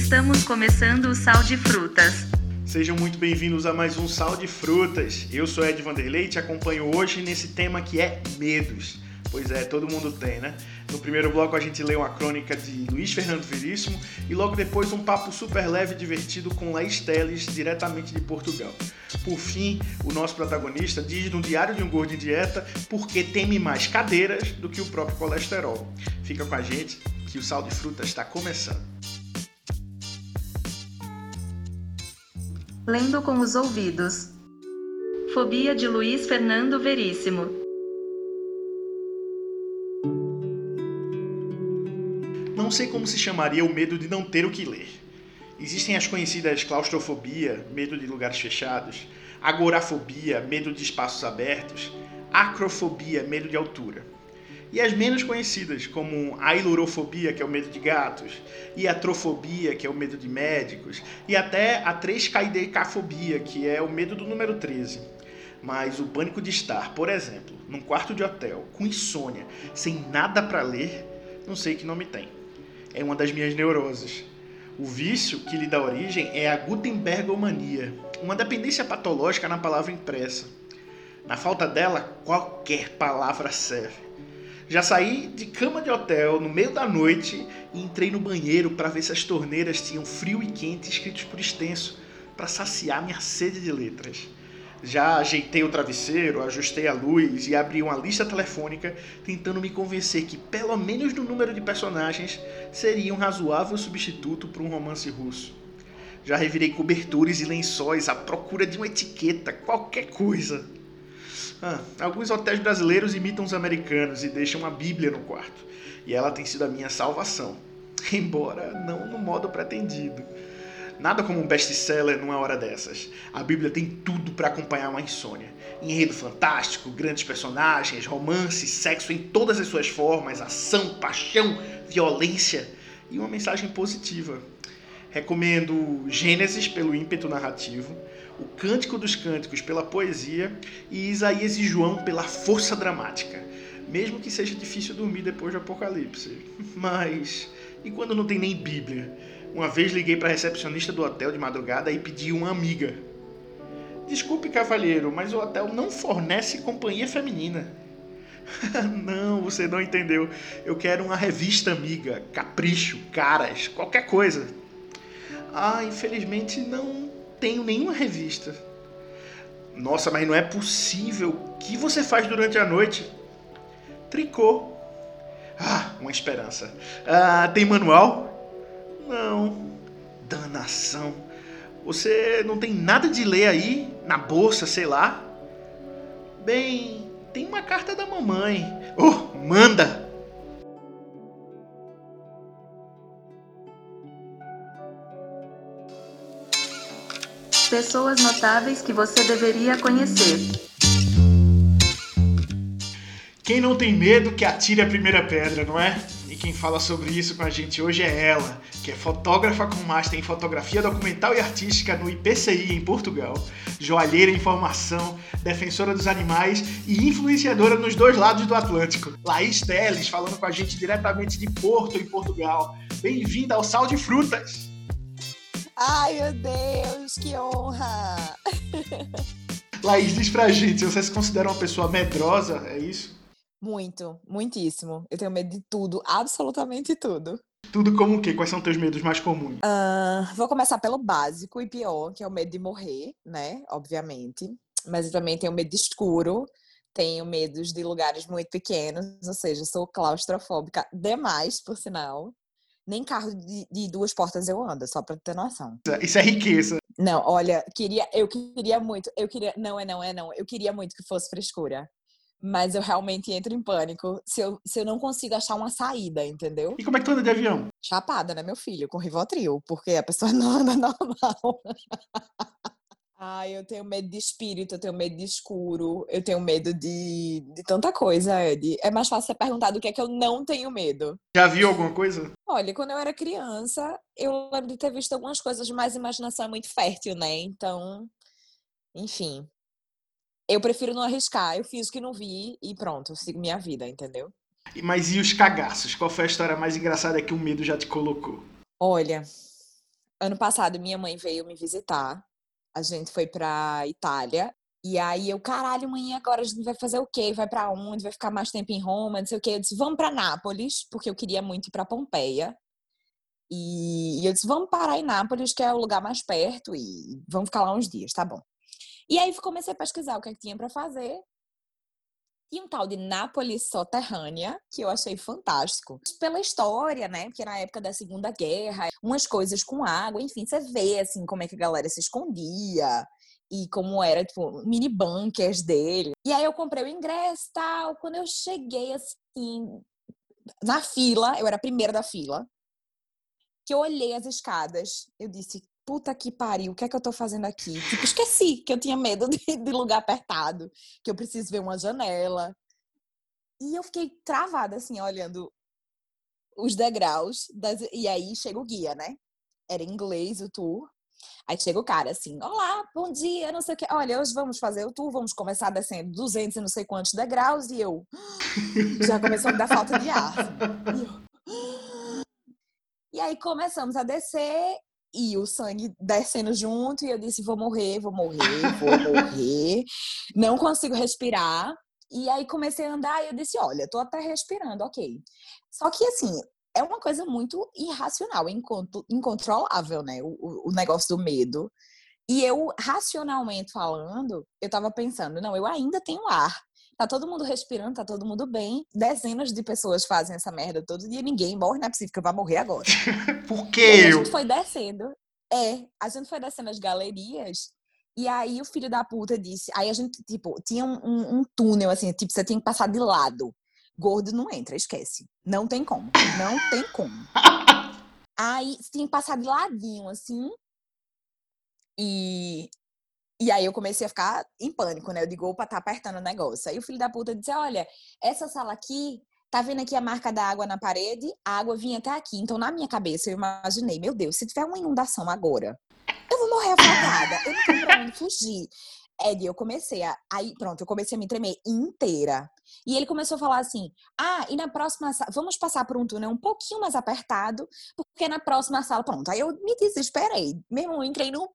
Estamos começando o Sal de Frutas. Sejam muito bem-vindos a mais um Sal de Frutas. Eu sou Ed Vanderlei e te acompanho hoje nesse tema que é medos. Pois é, todo mundo tem, né? No primeiro bloco a gente leu uma crônica de Luiz Fernando Veríssimo e logo depois um papo super leve e divertido com Laís Teles, diretamente de Portugal. Por fim, o nosso protagonista diz no Diário de um Gordo em Dieta porque teme mais cadeiras do que o próprio colesterol. Fica com a gente que o Sal de Frutas está começando. Lendo com os ouvidos. Fobia de Luiz Fernando Veríssimo. Não sei como se chamaria o medo de não ter o que ler. Existem as conhecidas claustrofobia, medo de lugares fechados, agorafobia, medo de espaços abertos, acrofobia, medo de altura. E as menos conhecidas, como a ilurofobia, que é o medo de gatos, e a trofobia, que é o medo de médicos, e até a 3KDKfobia, que é o medo do número 13. Mas o pânico de estar, por exemplo, num quarto de hotel, com insônia, sem nada para ler, não sei que nome tem é uma das minhas neuroses. O vício que lhe dá origem é a Gutenbergomania, uma dependência patológica na palavra impressa. Na falta dela, qualquer palavra serve. Já saí de cama de hotel no meio da noite e entrei no banheiro para ver se as torneiras tinham frio e quente escritos por extenso, para saciar minha sede de letras. Já ajeitei o travesseiro, ajustei a luz e abri uma lista telefônica tentando me convencer que, pelo menos no número de personagens, seria um razoável substituto para um romance russo. Já revirei cobertores e lençóis à procura de uma etiqueta, qualquer coisa. Ah, alguns hotéis brasileiros imitam os americanos e deixam uma Bíblia no quarto, e ela tem sido a minha salvação, embora não no modo pretendido. Nada como um best-seller numa hora dessas. A Bíblia tem tudo para acompanhar uma insônia. Enredo fantástico, grandes personagens, romance, sexo em todas as suas formas, ação, paixão, violência e uma mensagem positiva. Recomendo Gênesis pelo ímpeto narrativo, o Cântico dos Cânticos pela poesia e Isaías e João pela força dramática. Mesmo que seja difícil dormir depois do Apocalipse. Mas e quando não tem nem Bíblia? Uma vez liguei para a recepcionista do hotel de madrugada e pedi uma amiga. Desculpe, cavalheiro, mas o hotel não fornece companhia feminina. não, você não entendeu. Eu quero uma revista amiga, capricho, caras, qualquer coisa. Ah, infelizmente não tenho nenhuma revista. Nossa, mas não é possível. O que você faz durante a noite? Tricô. Ah, uma esperança. Ah, tem manual? Não. Danação. Você não tem nada de ler aí na bolsa, sei lá? Bem, tem uma carta da mamãe. Oh, manda! Pessoas notáveis que você deveria conhecer. Quem não tem medo que atire a primeira pedra, não é? quem fala sobre isso com a gente hoje é ela, que é fotógrafa com master em fotografia documental e artística no IPCI em Portugal, joalheira em formação, defensora dos animais e influenciadora nos dois lados do Atlântico. Laís Teles falando com a gente diretamente de Porto, em Portugal. Bem-vinda ao Sal de Frutas! Ai, meu Deus, que honra! Laís, diz pra gente, você se considera uma pessoa medrosa, é isso? Muito, muitíssimo. Eu tenho medo de tudo, absolutamente tudo. Tudo como o quê? Quais são teus medos mais comuns? Uh, vou começar pelo básico e pior, que é o medo de morrer, né? Obviamente. Mas eu também tenho medo de escuro, tenho medos de lugares muito pequenos, ou seja, sou claustrofóbica demais, por sinal. Nem carro de, de duas portas eu ando, só pra ter noção. Isso é riqueza. Não, olha, queria, eu queria muito, eu queria, não é não, é não, eu queria muito que fosse frescura mas eu realmente entro em pânico se eu, se eu não consigo achar uma saída, entendeu? E como é que tu anda de avião? Chapada, né, meu filho? Com Rivotril, porque a pessoa não anda normal. Ai, eu tenho medo de espírito, eu tenho medo de escuro, eu tenho medo de, de tanta coisa, Ed. É mais fácil você perguntar do que é que eu não tenho medo. Já viu alguma coisa? Olha, quando eu era criança, eu lembro de ter visto algumas coisas, mas a imaginação é muito fértil, né? Então, enfim, eu prefiro não arriscar. Eu fiz o que não vi e pronto, eu sigo minha vida, entendeu? Mas e os cagaços? Qual foi a história mais engraçada que o medo já te colocou? Olha, ano passado minha mãe veio me visitar. A gente foi pra Itália. E aí eu, caralho, mãe, agora a gente vai fazer o quê? Vai para onde? Vai ficar mais tempo em Roma? Não sei o quê. Eu disse, vamos para Nápoles, porque eu queria muito ir para Pompeia. E eu disse, vamos parar em Nápoles, que é o lugar mais perto, e vamos ficar lá uns dias, tá bom. E aí comecei a pesquisar o que, é que tinha para fazer. E um tal de Nápoles Soterrânea, que eu achei fantástico. Pela história, né? Porque na época da Segunda Guerra, umas coisas com água, enfim, você vê, assim, como é que a galera se escondia e como era, tipo, mini bunkers dele. E aí eu comprei o ingresso e tal. Quando eu cheguei, assim, na fila, eu era a primeira da fila, que eu olhei as escadas, eu disse, puta que pariu, o que é que eu tô fazendo aqui? Tipo, esqueci que eu tinha medo de, de lugar apertado, que eu preciso ver uma janela. E eu fiquei travada, assim, olhando os degraus. Das... E aí chega o guia, né? Era em inglês o tour. Aí chega o cara assim, olá, bom dia, não sei o que. Olha, hoje vamos fazer o tour, vamos começar descendo 200 e não sei quantos degraus. E eu já começou a me dar falta de ar. E, eu... e aí começamos a descer e o sangue descendo junto, e eu disse: vou morrer, vou morrer, vou morrer, não consigo respirar. E aí comecei a andar e eu disse: olha, tô até respirando, ok. Só que assim, é uma coisa muito irracional, incontrolável, né? O, o negócio do medo. E eu, racionalmente falando, eu tava pensando: não, eu ainda tenho ar. Tá todo mundo respirando, tá todo mundo bem. Dezenas de pessoas fazem essa merda todo dia, ninguém morre, não é possível que eu vá morrer agora. Por quê? a gente foi descendo. É, a gente foi descendo as galerias e aí o filho da puta disse. Aí a gente, tipo, tinha um, um, um, túnel, assim, tipo, você tem que passar de lado. Gordo não entra, esquece. Não tem como. Não tem como. aí você tinha que passar de ladinho, assim. E e aí eu comecei a ficar em pânico, né? Eu digo, opa, tá apertando o negócio. Aí o filho da puta disse, olha, essa sala aqui, tá vendo aqui a marca da água na parede? A água vinha até aqui. Então, na minha cabeça, eu imaginei, meu Deus, se tiver uma inundação agora, eu vou morrer afogada. Eu não tenho pra onde fugir. Ed, eu comecei a. Aí, pronto, eu comecei a me tremer inteira. E ele começou a falar assim: ah, e na próxima sala, vamos passar por um túnel um pouquinho mais apertado, porque na próxima sala, pronto. Aí eu me desesperei. Mesmo eu entrei num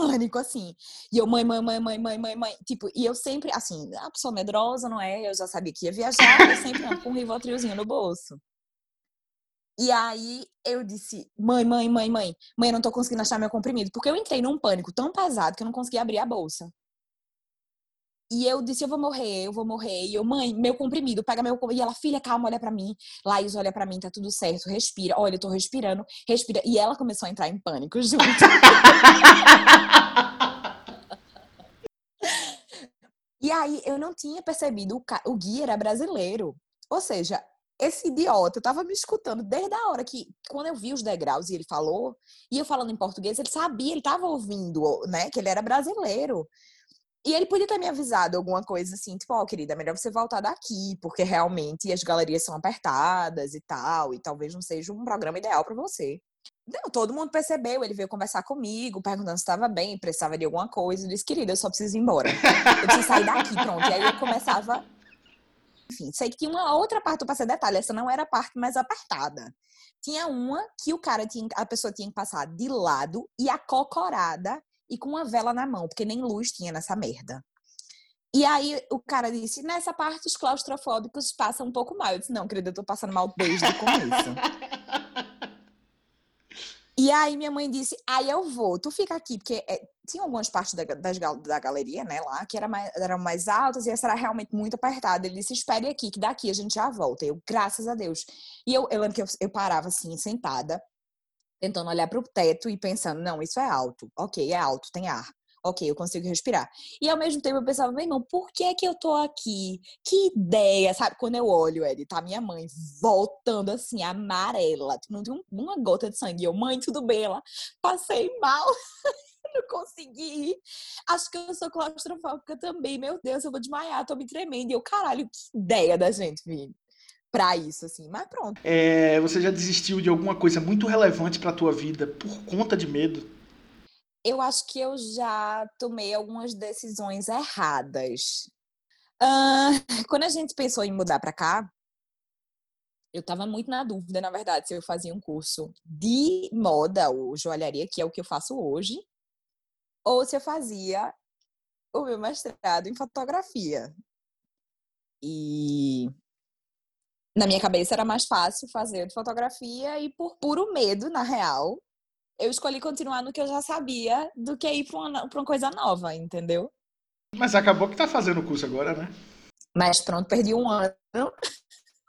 pânico, assim. E eu, mãe, mãe, mãe, mãe, mãe, mãe, mãe. Tipo, e eu sempre, assim, a pessoa medrosa, não é? Eu já sabia que ia viajar, eu sempre ando com um rivotrilzinho no bolso. E aí eu disse, mãe, mãe, mãe, mãe, mãe, eu não tô conseguindo achar meu comprimido. Porque eu entrei num pânico tão pesado que eu não consegui abrir a bolsa. E eu disse, eu vou morrer, eu vou morrer. E eu, mãe, meu comprimido, pega meu comprimido. E ela, filha, calma, olha para mim. Laís, olha para mim, tá tudo certo, respira. Olha, eu tô respirando, respira. E ela começou a entrar em pânico junto. e aí, eu não tinha percebido, o, ca... o guia era brasileiro. Ou seja, esse idiota tava me escutando desde a hora que, quando eu vi os degraus e ele falou, e eu falando em português, ele sabia, ele tava ouvindo, né, que ele era brasileiro. E ele podia ter me avisado alguma coisa assim, tipo, ó, oh, querida, é melhor você voltar daqui, porque realmente as galerias são apertadas e tal, e talvez não seja um programa ideal para você. Não, todo mundo percebeu, ele veio conversar comigo, perguntando se estava bem, precisava de alguma coisa. Eu disse, querida, eu só preciso ir embora. Eu preciso sair daqui, pronto. E aí eu começava. Enfim, sei que tinha uma outra parte, para ser detalhe, essa não era a parte mais apertada. Tinha uma que o cara tinha, a pessoa tinha que passar de lado e acocorada e com uma vela na mão, porque nem luz tinha nessa merda. E aí o cara disse: nessa parte os claustrofóbicos passam um pouco mal. Eu disse: não, querida, eu tô passando mal desde o começo. e aí minha mãe disse: aí eu vou, tu fica aqui, porque é, tinha algumas partes da, das, da galeria, né, lá, que era mais, eram mais altas e essa era realmente muito apertada. Ele disse: espere aqui, que daqui a gente já volta. Eu, graças a Deus. E eu, eu lembro que eu, eu parava assim, sentada, tentando olhar para o teto e pensando, não, isso é alto. Ok, é alto, tem ar. Ok, eu consigo respirar. E ao mesmo tempo eu pensava, meu irmão, por que é que eu tô aqui? Que ideia, sabe? Quando eu olho, ele tá minha mãe voltando assim, amarela, não tem uma gota de sangue. Eu, mãe, tudo bem? Ela, passei mal. não consegui ir. Acho que eu sou claustrofóbica também. Meu Deus, eu vou desmaiar, tô me tremendo. E eu, caralho, que ideia da gente, filho para isso, assim. Mas pronto. É, você já desistiu de alguma coisa muito relevante para tua vida por conta de medo? Eu acho que eu já tomei algumas decisões erradas. Uh, quando a gente pensou em mudar para cá, eu estava muito na dúvida, na verdade, se eu fazia um curso de moda ou joalharia, que é o que eu faço hoje, ou se eu fazia o meu mestrado em fotografia. E na minha cabeça era mais fácil fazer de fotografia e por puro medo, na real, eu escolhi continuar no que eu já sabia do que ir para uma, uma coisa nova, entendeu? Mas acabou que tá fazendo o curso agora, né? Mas pronto, perdi um ano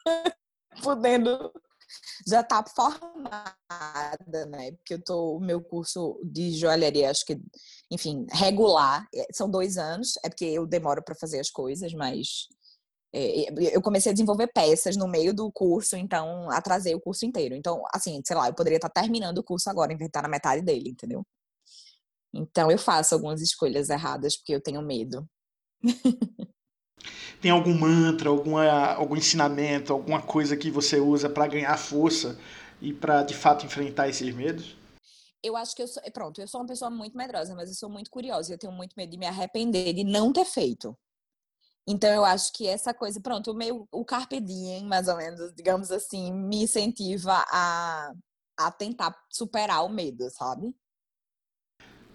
podendo já tá formada, né? Porque eu tô o meu curso de joalheria, acho que, enfim, regular, é, são dois anos, é porque eu demoro para fazer as coisas, mas eu comecei a desenvolver peças no meio do curso, então atrasei o curso inteiro. Então, assim, sei lá, eu poderia estar terminando o curso agora, estar na metade dele, entendeu? Então eu faço algumas escolhas erradas porque eu tenho medo. Tem algum mantra, alguma, algum ensinamento, alguma coisa que você usa para ganhar força e para de fato enfrentar esses medos? Eu acho que eu sou, pronto, eu sou uma pessoa muito medrosa, mas eu sou muito curiosa e eu tenho muito medo de me arrepender de não ter feito. Então eu acho que essa coisa, pronto, o meio o carpe diem, mais ou menos, digamos assim, me incentiva a a tentar superar o medo, sabe?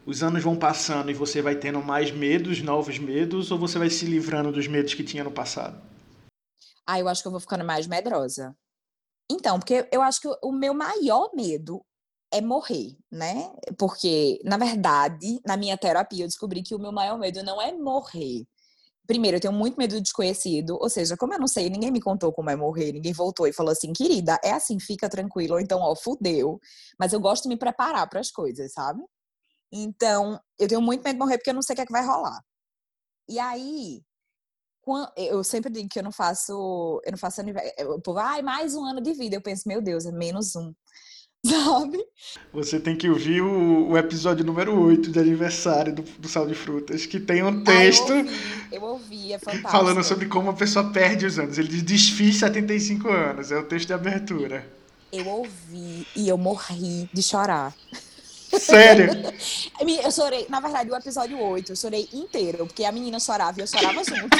os anos vão passando e você vai tendo mais medos, novos medos, ou você vai se livrando dos medos que tinha no passado? Ah, eu acho que eu vou ficando mais medrosa. Então, porque eu acho que o meu maior medo é morrer, né? Porque, na verdade, na minha terapia, eu descobri que o meu maior medo não é morrer. Primeiro, eu tenho muito medo do desconhecido, ou seja, como eu não sei, ninguém me contou como é morrer, ninguém voltou e falou assim, querida, é assim, fica tranquilo, ou então, ó, fudeu. Mas eu gosto de me preparar para as coisas, sabe? Então, eu tenho muito medo de morrer porque eu não sei o que é que vai rolar. E aí, eu sempre digo que eu não faço, eu não faço aniversário. O povo, ai, mais um ano de vida. Eu penso, meu Deus, é menos um. Sabe? Você tem que ouvir o, o episódio número 8 de aniversário do, do Sal de Frutas, que tem um texto. Ah, eu, ouvi, eu ouvi, é fantástico. Falando sobre como a pessoa perde os anos. Ele diz desfiz 75 anos, é o texto de abertura. Eu ouvi e eu morri de chorar. Sério? eu chorei, na verdade, o episódio 8, eu chorei inteiro, porque a menina chorava e eu chorava junto.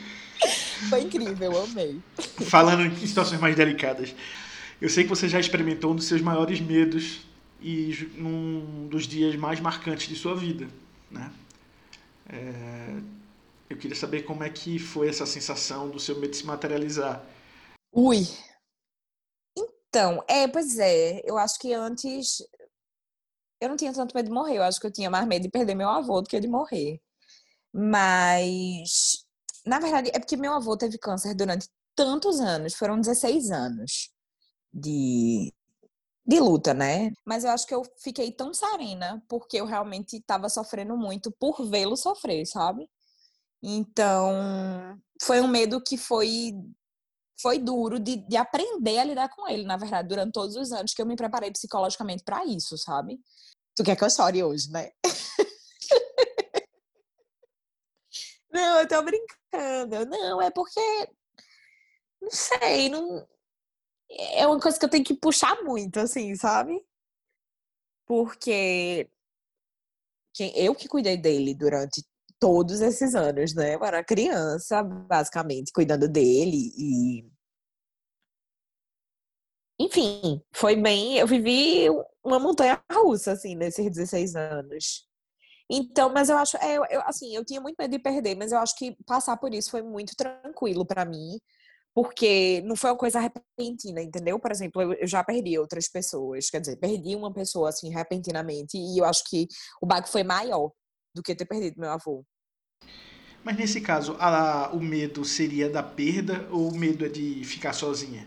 Foi incrível, eu amei. Falando em situações mais delicadas, eu sei que você já experimentou um dos seus maiores medos e num dos dias mais marcantes de sua vida, né? É... Eu queria saber como é que foi essa sensação do seu medo se materializar. Ui, então, é, pois é. Eu acho que antes eu não tinha tanto medo de morrer. Eu acho que eu tinha mais medo de perder meu avô do que de morrer. Mas, na verdade, é porque meu avô teve câncer durante tantos anos, foram 16 anos de, de luta, né? Mas eu acho que eu fiquei tão serena porque eu realmente estava sofrendo muito por vê-lo sofrer, sabe? Então, foi um medo que foi foi duro de, de aprender a lidar com ele, na verdade, durante todos os anos que eu me preparei psicologicamente para isso, sabe? Tu quer que eu chore hoje, né? não, eu tô brincando. Não, é porque. Não sei, não. É uma coisa que eu tenho que puxar muito, assim, sabe? Porque eu que cuidei dele durante todos esses anos, né? Eu era criança, basicamente, cuidando dele e. Enfim, foi bem. Eu vivi uma montanha russa, assim, nesses 16 anos. Então, mas eu acho, é, eu, assim, eu tinha muito medo de perder, mas eu acho que passar por isso foi muito tranquilo para mim, porque não foi uma coisa repentina, entendeu? Por exemplo, eu, eu, já perdi outras pessoas, quer dizer, perdi uma pessoa assim repentinamente e eu acho que o baque foi maior do que ter perdido meu avô. Mas nesse caso, a, o medo seria da perda ou o medo é de ficar sozinha?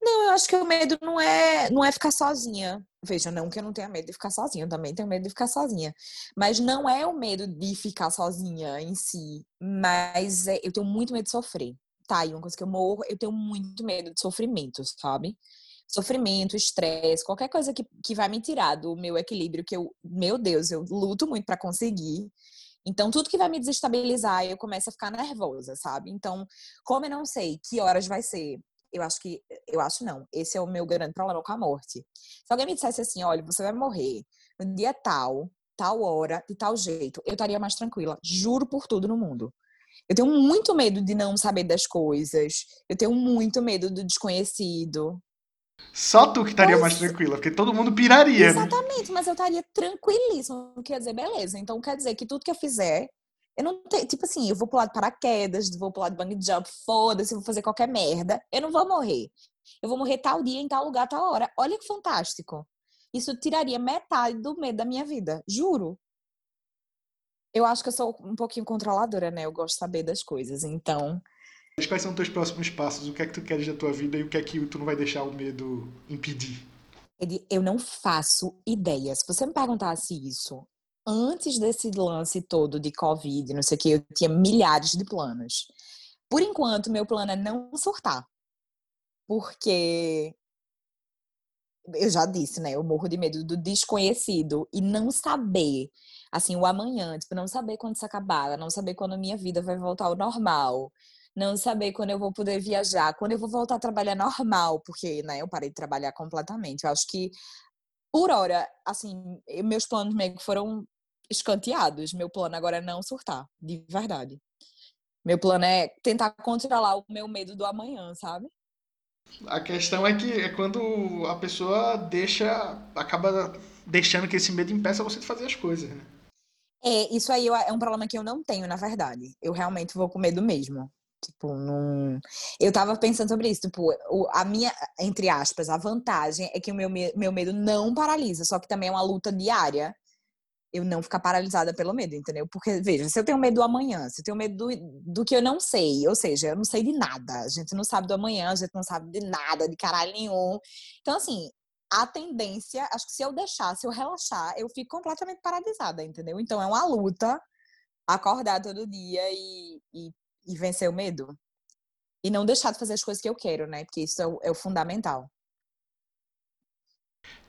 Não, eu acho que o medo não é, não é ficar sozinha. Veja, não que eu não tenha medo de ficar sozinha, eu também tenho medo de ficar sozinha. Mas não é o medo de ficar sozinha em si, mas é, eu tenho muito medo de sofrer. Tá, e uma coisa que eu morro, eu tenho muito medo de sofrimento, sabe? sofrimento, estresse, qualquer coisa que, que vai me tirar do meu equilíbrio, que eu, meu Deus, eu luto muito para conseguir. Então, tudo que vai me desestabilizar, eu começo a ficar nervosa, sabe? Então, como eu não sei que horas vai ser, eu acho que, eu acho não, esse é o meu grande problema com a morte. Se alguém me dissesse assim, olha, você vai morrer no dia tal, tal hora, de tal jeito, eu estaria mais tranquila. Juro por tudo no mundo. Eu tenho muito medo de não saber das coisas. Eu tenho muito medo do desconhecido. Só tu que estaria mais tranquila, porque todo mundo piraria. Né? Exatamente, né? mas eu estaria tranquilíssima. Quer dizer, beleza. Então quer dizer que tudo que eu fizer, eu não tenho. Tipo assim, eu vou pular de paraquedas, vou pular de bang jump, foda-se, vou fazer qualquer merda. Eu não vou morrer. Eu vou morrer tal dia, em tal lugar, tal hora. Olha que fantástico. Isso tiraria metade do medo da minha vida. Juro. Eu acho que eu sou um pouquinho controladora, né? Eu gosto de saber das coisas. Então. Quais são os teus próximos passos? O que é que tu queres da tua vida e o que é que tu não vai deixar o medo impedir? Eu não faço ideia. Se você me perguntasse isso antes desse lance todo de Covid, não sei o que, eu tinha milhares de planos. Por enquanto, meu plano é não surtar. Porque eu já disse, né? Eu morro de medo do desconhecido e não saber, assim, o amanhã, tipo, não saber quando isso acabar, não saber quando minha vida vai voltar ao normal, não saber quando eu vou poder viajar, quando eu vou voltar a trabalhar normal, porque, né, eu parei de trabalhar completamente. Eu acho que, por hora, assim, meus planos meio que foram escanteados. Meu plano agora é não surtar, de verdade. Meu plano é tentar controlar o meu medo do amanhã, sabe? A questão é que é quando a pessoa deixa, acaba deixando que esse medo impeça você de fazer as coisas, né? É, isso aí é um problema que eu não tenho, na verdade. Eu realmente vou com medo mesmo. Tipo, não. Eu tava pensando sobre isso. Tipo, a minha, entre aspas, a vantagem é que o meu, meu medo não paralisa, só que também é uma luta diária eu não ficar paralisada pelo medo, entendeu? Porque, veja, se eu tenho medo do amanhã, se eu tenho medo do, do que eu não sei, ou seja, eu não sei de nada, a gente não sabe do amanhã, a gente não sabe de nada, de caralho nenhum. Então, assim, a tendência, acho que se eu deixar, se eu relaxar, eu fico completamente paralisada, entendeu? Então, é uma luta acordar todo dia e, e, e vencer o medo. E não deixar de fazer as coisas que eu quero, né? Porque isso é o, é o fundamental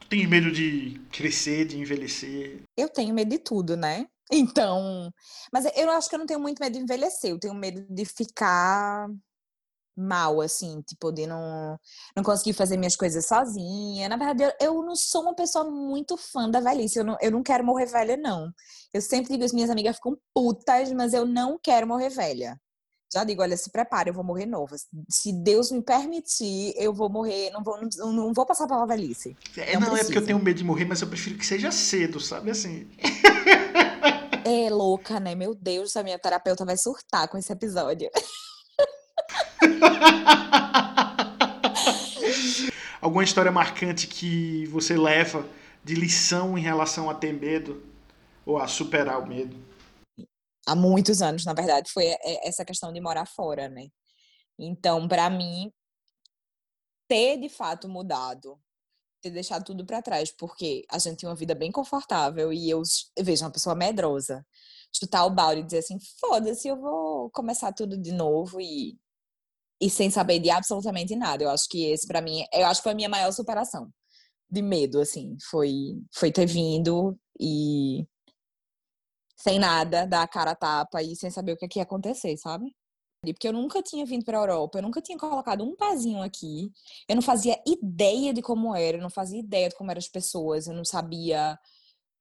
tem medo de crescer, de envelhecer? Eu tenho medo de tudo, né? Então, mas eu acho que eu não tenho muito medo de envelhecer, eu tenho medo de ficar mal, assim, tipo, de não, não conseguir fazer minhas coisas sozinha. Na verdade, eu, eu não sou uma pessoa muito fã da velhice, eu não, eu não quero morrer velha, não. Eu sempre digo, as minhas amigas ficam putas, mas eu não quero morrer velha já digo, olha, se prepare, eu vou morrer nova. Se Deus me permitir, eu vou morrer, não vou, não, não vou passar pela velhice. É, não, não é porque eu tenho medo de morrer, mas eu prefiro que seja cedo, sabe assim? É louca, né? Meu Deus, a minha terapeuta vai surtar com esse episódio. Alguma história marcante que você leva de lição em relação a ter medo ou a superar o medo? Há muitos anos, na verdade, foi essa questão de morar fora, né? Então, para mim, ter de fato mudado, ter deixado tudo para trás, porque a gente tinha uma vida bem confortável e eu, eu vejo uma pessoa medrosa, chutar o balde e dizer assim, foda-se, eu vou começar tudo de novo e e sem saber de absolutamente nada. Eu acho que esse para mim, eu acho que foi a minha maior superação de medo assim, foi foi ter vindo e sem nada, dar a cara a tapa e sem saber o que, é que ia acontecer, sabe? Porque eu nunca tinha vindo para a Europa, eu nunca tinha colocado um pezinho aqui, eu não fazia ideia de como era, eu não fazia ideia de como eram as pessoas, eu não sabia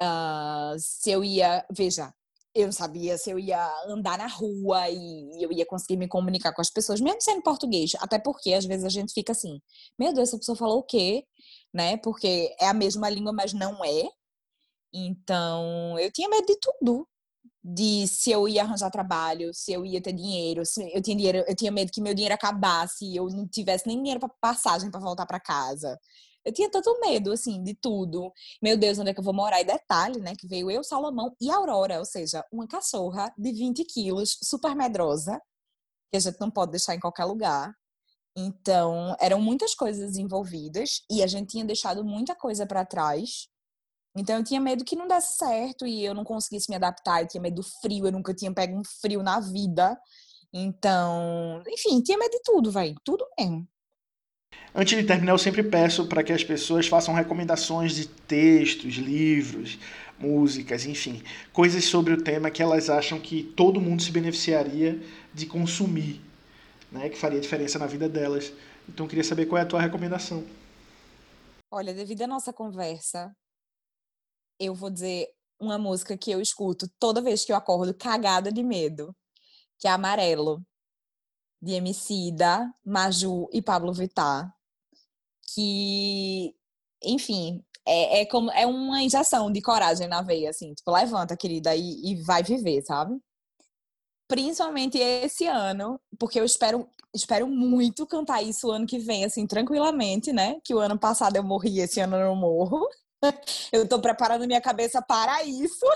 uh, se eu ia. Veja, eu não sabia se eu ia andar na rua e eu ia conseguir me comunicar com as pessoas, mesmo sendo português. Até porque às vezes a gente fica assim: meu Deus, essa pessoa falou o quê? Né? Porque é a mesma língua, mas não é. Então, eu tinha medo de tudo de se eu ia arranjar trabalho, se eu ia ter dinheiro, se eu tinha dinheiro, eu tinha medo que meu dinheiro acabasse e eu não tivesse nem dinheiro para passagem para voltar para casa. Eu tinha tanto medo, assim, de tudo. Meu Deus, onde é que eu vou morar? E detalhe, né, que veio eu, Salomão e Aurora, ou seja, uma cachorra de 20 quilos, super medrosa, que a gente não pode deixar em qualquer lugar. Então, eram muitas coisas envolvidas e a gente tinha deixado muita coisa para trás então eu tinha medo que não desse certo e eu não conseguisse me adaptar, eu tinha medo do frio, eu nunca tinha pego um frio na vida. Então, enfim, tinha medo de tudo, velho, tudo mesmo. Antes de terminar, eu sempre peço para que as pessoas façam recomendações de textos, livros, músicas, enfim, coisas sobre o tema que elas acham que todo mundo se beneficiaria de consumir, né, que faria diferença na vida delas. Então, eu queria saber qual é a tua recomendação. Olha, devido à nossa conversa, eu vou dizer uma música que eu escuto toda vez que eu acordo cagada de medo, que é Amarelo, de Emicida, Maju e Pablo Vittar, que, enfim, é, é, como, é uma injeção de coragem na veia, assim, tipo, levanta, querida, e, e vai viver, sabe? Principalmente esse ano, porque eu espero, espero muito cantar isso o ano que vem, assim, tranquilamente, né? Que o ano passado eu morri, esse ano eu não morro. Eu tô preparando minha cabeça para isso.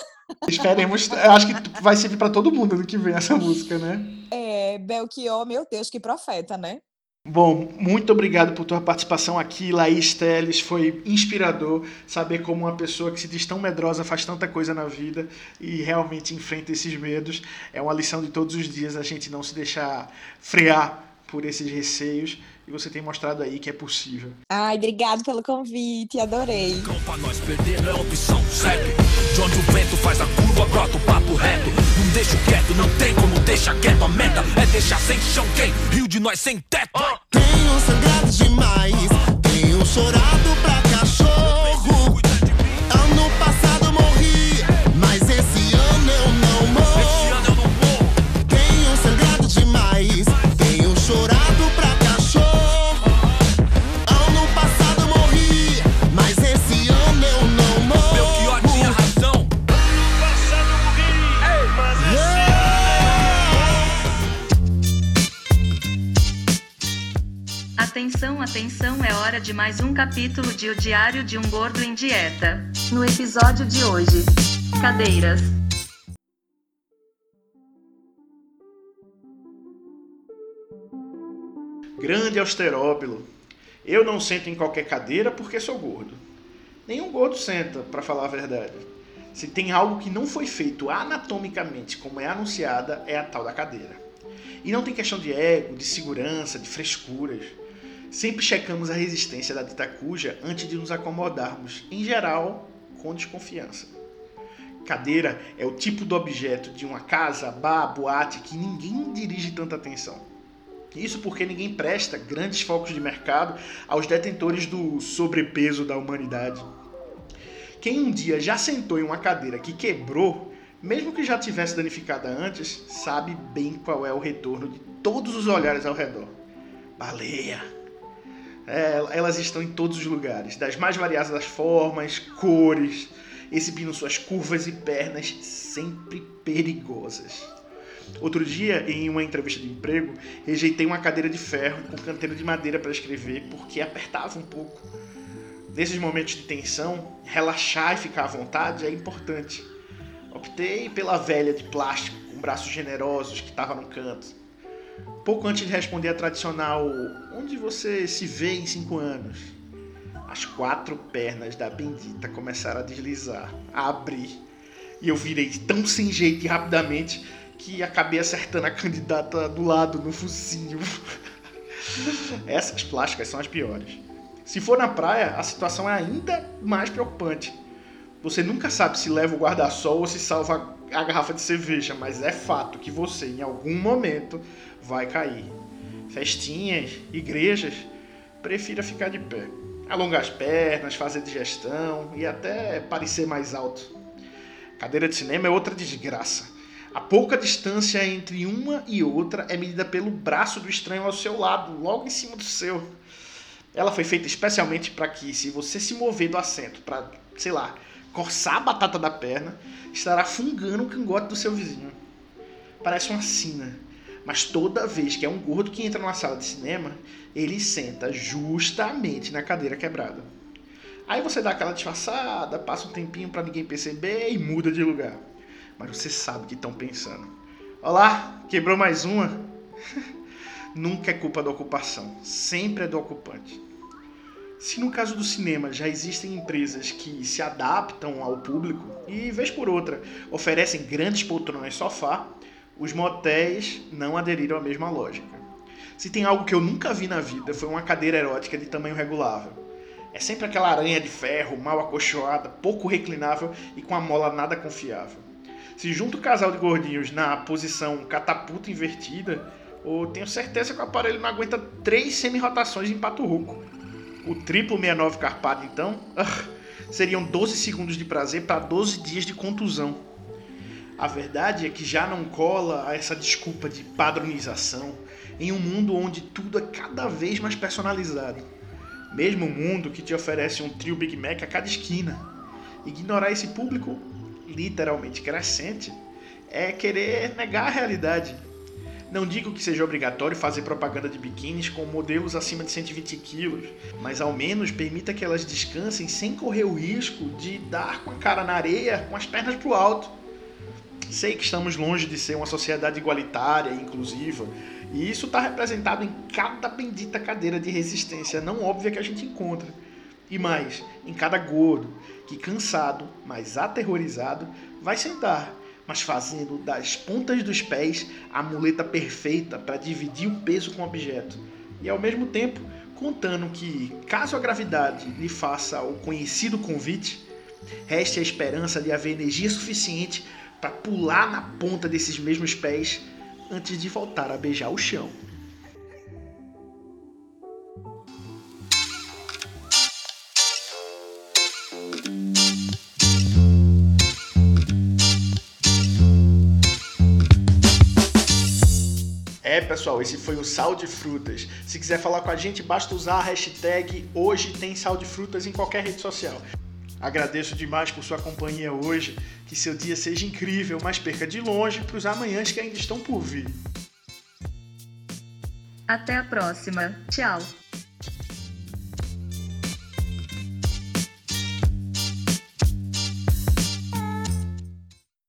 Esperemos, acho que vai servir para todo mundo ano que vem essa música, né? É, Belchior, meu Deus, que profeta, né? Bom, muito obrigado por tua participação aqui, Laís Teles. Foi inspirador saber como uma pessoa que se diz tão medrosa faz tanta coisa na vida e realmente enfrenta esses medos. É uma lição de todos os dias a gente não se deixar frear por esses receios e você tem mostrado aí que é possível. Ai, obrigado pelo convite, adorei. Pra nós perder não é opção, segue. De onde o vento faz a curva, brota o papo reto. Não deixa quieto, não tem como deixar quieto. A meta é deixar sem chão quem? Rio de nós sem teto. Tenho sangrado demais, tenho chorado pra cachorro. De mais um capítulo de O Diário de um Gordo em Dieta. No episódio de hoje, cadeiras. Grande austeróbilo. Eu não sento em qualquer cadeira porque sou gordo. Nenhum gordo senta, para falar a verdade. Se tem algo que não foi feito anatomicamente como é anunciada, é a tal da cadeira. E não tem questão de ego, de segurança, de frescuras. Sempre checamos a resistência da dita cuja antes de nos acomodarmos, em geral, com desconfiança. Cadeira é o tipo do objeto de uma casa, bar, boate que ninguém dirige tanta atenção. Isso porque ninguém presta grandes focos de mercado aos detentores do sobrepeso da humanidade. Quem um dia já sentou em uma cadeira que quebrou, mesmo que já tivesse danificada antes, sabe bem qual é o retorno de todos os olhares ao redor. Baleia! É, elas estão em todos os lugares, das mais variadas formas, cores, exibindo suas curvas e pernas sempre perigosas. Outro dia, em uma entrevista de emprego, rejeitei uma cadeira de ferro com canteiro de madeira para escrever porque apertava um pouco. Nesses momentos de tensão, relaxar e ficar à vontade é importante. Optei pela velha de plástico com braços generosos que estava no canto. Pouco antes de responder a tradicional onde você se vê em cinco anos, as quatro pernas da bendita começaram a deslizar, a abrir. E eu virei tão sem jeito e rapidamente que acabei acertando a candidata do lado no focinho. Essas plásticas são as piores. Se for na praia, a situação é ainda mais preocupante. Você nunca sabe se leva o guarda-sol ou se salva a garrafa de cerveja, mas é fato que você, em algum momento, vai cair. Festinhas, igrejas, prefira ficar de pé. Alongar as pernas, fazer digestão e até parecer mais alto. Cadeira de cinema é outra desgraça. A pouca distância entre uma e outra é medida pelo braço do estranho ao seu lado, logo em cima do seu. Ela foi feita especialmente para que, se você se mover do assento para, sei lá, coçar a batata da perna, estará fungando o cangote do seu vizinho. Parece uma sina, mas toda vez que é um gordo que entra numa sala de cinema, ele senta justamente na cadeira quebrada. Aí você dá aquela disfarçada, passa um tempinho para ninguém perceber e muda de lugar. Mas você sabe que estão pensando. Olá, quebrou mais uma? Nunca é culpa da ocupação, sempre é do ocupante. Se no caso do cinema já existem empresas que se adaptam ao público e, vez por outra, oferecem grandes poltronas sofá, os motéis não aderiram à mesma lógica. Se tem algo que eu nunca vi na vida foi uma cadeira erótica de tamanho regulável. É sempre aquela aranha de ferro, mal acolchoada, pouco reclinável e com a mola nada confiável. Se junta o casal de gordinhos na posição catapulta invertida, eu tenho certeza que o aparelho não aguenta três semi-rotações em pato ruco. O triplo 69 carpado, então, seriam 12 segundos de prazer para 12 dias de contusão. A verdade é que já não cola essa desculpa de padronização em um mundo onde tudo é cada vez mais personalizado. Mesmo um mundo que te oferece um trio Big Mac a cada esquina. Ignorar esse público literalmente crescente é querer negar a realidade. Não digo que seja obrigatório fazer propaganda de biquínis com modelos acima de 120 quilos, mas ao menos permita que elas descansem sem correr o risco de dar com a cara na areia com as pernas pro alto. Sei que estamos longe de ser uma sociedade igualitária e inclusiva, e isso está representado em cada bendita cadeira de resistência não óbvia que a gente encontra. E mais, em cada gordo que, cansado, mas aterrorizado, vai sentar, mas fazendo das pontas dos pés a muleta perfeita para dividir o peso com o objeto. E ao mesmo tempo, contando que, caso a gravidade lhe faça o conhecido convite, reste a esperança de haver energia suficiente para pular na ponta desses mesmos pés antes de voltar a beijar o chão. É, pessoal, esse foi o Sal de Frutas. Se quiser falar com a gente, basta usar a hashtag Hoje Tem Sal de Frutas em qualquer rede social. Agradeço demais por sua companhia hoje. Que seu dia seja incrível, mas perca de longe para os amanhãs que ainda estão por vir. Até a próxima. Tchau.